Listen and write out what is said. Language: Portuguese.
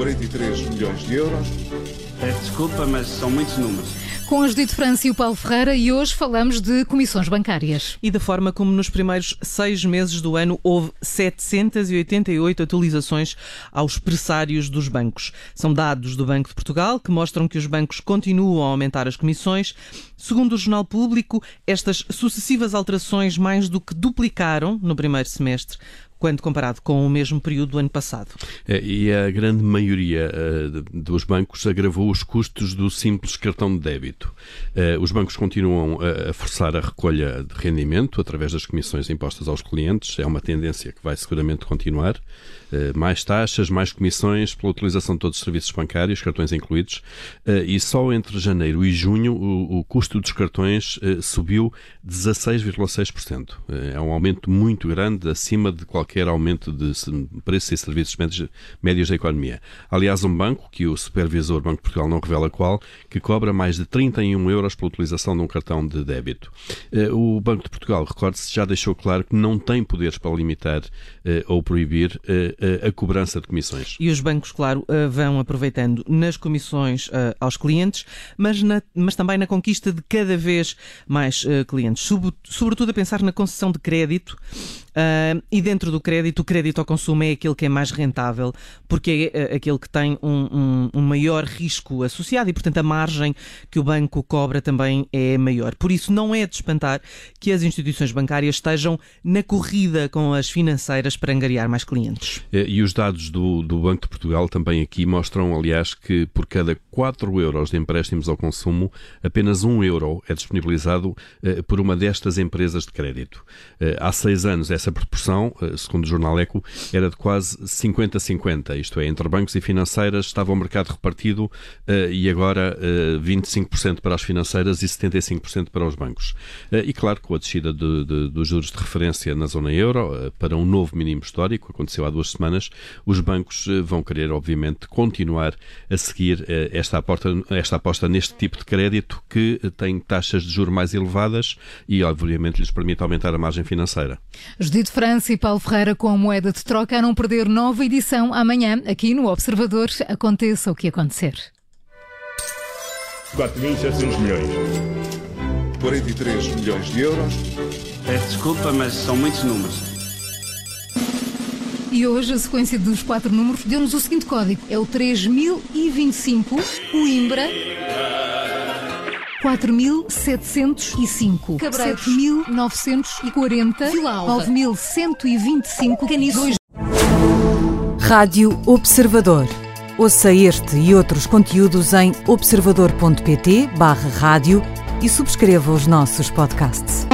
43 milhões de euros. Peço desculpa, mas são muitos números. Com a Judite França e o Paulo Ferreira e hoje falamos de comissões bancárias. E da forma como nos primeiros seis meses do ano houve 788 atualizações aos pressários dos bancos. São dados do Banco de Portugal que mostram que os bancos continuam a aumentar as comissões. Segundo o Jornal Público, estas sucessivas alterações mais do que duplicaram no primeiro semestre quando comparado com o mesmo período do ano passado. É, e a grande maioria uh, dos bancos agravou os custos do simples cartão de débito. Uh, os bancos continuam a, a, forçar a recolha de rendimento através das comissões impostas aos clientes. É uma tendência que vai seguramente continuar. Mais taxas, mais comissões pela utilização de todos os serviços bancários, cartões incluídos. e só entre janeiro e junho o custo dos cartões subiu 16,6%. é um aumento muito grande, acima de qualquer qualquer aumento de preços e serviços médios da economia. Aliás, um banco, que o supervisor Banco de Portugal não revela qual, que cobra mais de 31 euros pela utilização de um cartão de débito. Eh, o Banco de Portugal, recorde-se, já deixou claro que não tem poderes para limitar eh, ou proibir eh, a cobrança de comissões. E os bancos, claro, vão aproveitando nas comissões aos clientes, mas, na, mas também na conquista de cada vez mais clientes. Sobretudo a pensar na concessão de crédito Uh, e dentro do crédito, o crédito ao consumo é aquele que é mais rentável, porque é uh, aquele que tem um, um, um, maior risco associado e, portanto, a margem que o banco cobra também é maior. Por isso, não é de espantar que as instituições bancárias estejam na corrida com as financeiras para angariar mais clientes. É, e os dados do, do Banco de Portugal também aqui mostram, aliás, que por cada 4 euros de empréstimos ao consumo, apenas 1 euro é disponibilizado uh, por uma destas empresas de crédito. há seis anos, essa proporção, eh, segundo o jornal Eco, era de quase 50-50, isto é, entre bancos e financeiras estava o mercado repartido uh, e agora uh, 25% para as financeiras e 75% para os bancos. E claro, com a descida de, de, dos juros de referência na zona euro para um novo mínimo histórico, aconteceu há duas semanas, os bancos vão querer, obviamente, continuar a seguir esta, aposta, esta aposta neste tipo de crédito que tem taxas de juros mais elevadas e, obviamente, lhes permite aumentar a margem financeira. Judite França e Paulo Ferreira com a moeda de troca a não perder nova edição amanhã, aqui no Observador. Aconteça o que acontecer. 4.700 milhões. 43 milhões de euros. Peço desculpa, mas são muitos números. E hoje a sequência dos quatro números deu-nos o seguinte código: é o 3025 Coimbra. 4.705. Cabreiros. 7.940. Vila Alva. 9.125. Caniços. Rádio Observador. Ouça este e outros conteúdos em observador.pt barra rádio e subscreva os nossos podcasts.